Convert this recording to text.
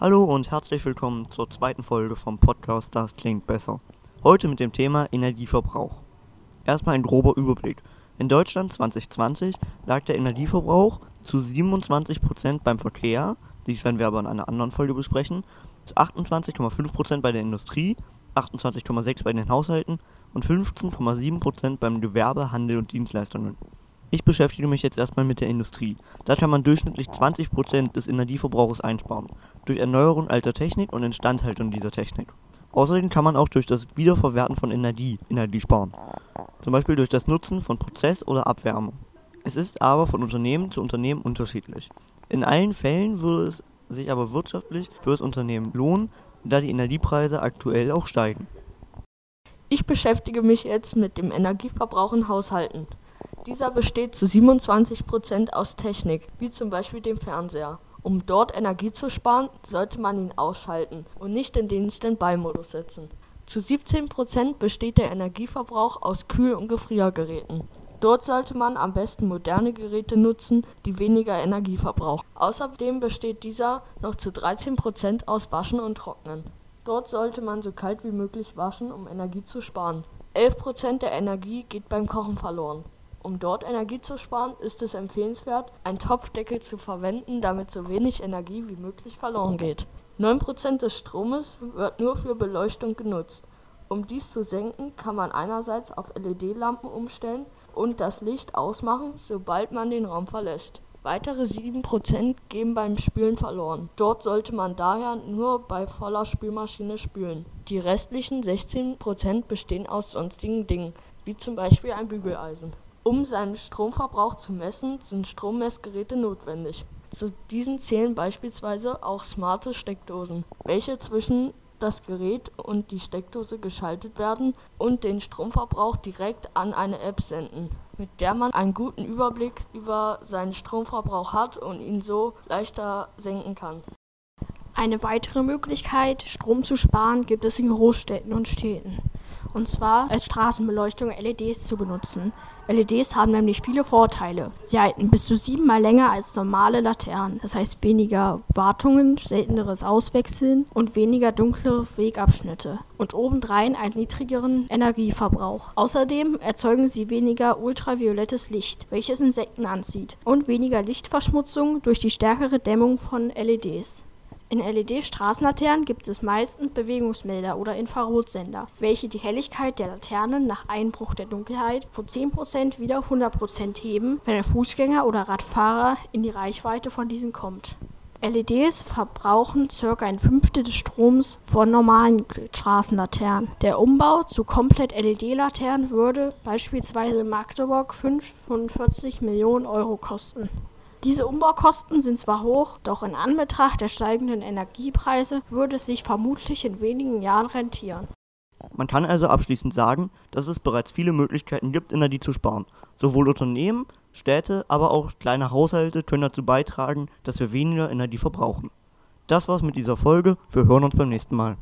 Hallo und herzlich willkommen zur zweiten Folge vom Podcast Das klingt besser. Heute mit dem Thema Energieverbrauch. Erstmal ein grober Überblick. In Deutschland 2020 lag der Energieverbrauch zu 27% beim Verkehr, dies werden wir aber in einer anderen Folge besprechen, zu 28,5% bei der Industrie, 28,6% bei den Haushalten und 15,7% beim Gewerbe, Handel und Dienstleistungen. Ich beschäftige mich jetzt erstmal mit der Industrie. Da kann man durchschnittlich 20% des Energieverbrauchs einsparen, durch Erneuerung alter Technik und Instandhaltung dieser Technik. Außerdem kann man auch durch das Wiederverwerten von Energie Energie sparen, zum Beispiel durch das Nutzen von Prozess- oder Abwärme. Es ist aber von Unternehmen zu Unternehmen unterschiedlich. In allen Fällen würde es sich aber wirtschaftlich für das Unternehmen lohnen, da die Energiepreise aktuell auch steigen. Ich beschäftige mich jetzt mit dem Energieverbrauch in Haushalten. Dieser besteht zu 27 Prozent aus Technik, wie zum Beispiel dem Fernseher. Um dort Energie zu sparen, sollte man ihn ausschalten und nicht in den Standby-Modus setzen. Zu 17 Prozent besteht der Energieverbrauch aus Kühl- und Gefriergeräten. Dort sollte man am besten moderne Geräte nutzen, die weniger Energie verbrauchen. Außerdem besteht dieser noch zu 13 Prozent aus Waschen und Trocknen. Dort sollte man so kalt wie möglich waschen, um Energie zu sparen. 11 Prozent der Energie geht beim Kochen verloren. Um dort Energie zu sparen, ist es empfehlenswert, einen Topfdeckel zu verwenden, damit so wenig Energie wie möglich verloren geht. 9% des Stromes wird nur für Beleuchtung genutzt. Um dies zu senken, kann man einerseits auf LED-Lampen umstellen und das Licht ausmachen, sobald man den Raum verlässt. Weitere 7% gehen beim Spülen verloren. Dort sollte man daher nur bei voller Spülmaschine spülen. Die restlichen 16% bestehen aus sonstigen Dingen, wie zum Beispiel ein Bügeleisen. Um seinen Stromverbrauch zu messen, sind Strommessgeräte notwendig. Zu diesen zählen beispielsweise auch smarte Steckdosen, welche zwischen das Gerät und die Steckdose geschaltet werden und den Stromverbrauch direkt an eine App senden, mit der man einen guten Überblick über seinen Stromverbrauch hat und ihn so leichter senken kann. Eine weitere Möglichkeit, Strom zu sparen, gibt es in Großstädten und Städten und zwar als Straßenbeleuchtung LEDs zu benutzen. LEDs haben nämlich viele Vorteile. Sie halten bis zu siebenmal länger als normale Laternen, das heißt weniger Wartungen, selteneres Auswechseln und weniger dunkle Wegabschnitte und obendrein einen niedrigeren Energieverbrauch. Außerdem erzeugen sie weniger ultraviolettes Licht, welches Insekten anzieht, und weniger Lichtverschmutzung durch die stärkere Dämmung von LEDs. In LED-Straßenlaternen gibt es meistens Bewegungsmelder oder Infrarotsender, welche die Helligkeit der Laternen nach Einbruch der Dunkelheit von 10% wieder auf 100% heben, wenn ein Fußgänger oder Radfahrer in die Reichweite von diesen kommt. LEDs verbrauchen ca. ein Fünftel des Stroms von normalen Straßenlaternen. Der Umbau zu komplett LED-Laternen würde beispielsweise in Magdeburg 45 Millionen Euro kosten. Diese Umbaukosten sind zwar hoch, doch in Anbetracht der steigenden Energiepreise würde es sich vermutlich in wenigen Jahren rentieren. Man kann also abschließend sagen, dass es bereits viele Möglichkeiten gibt, Energie zu sparen. Sowohl Unternehmen, Städte, aber auch kleine Haushalte können dazu beitragen, dass wir weniger Energie verbrauchen. Das war's mit dieser Folge. Wir hören uns beim nächsten Mal.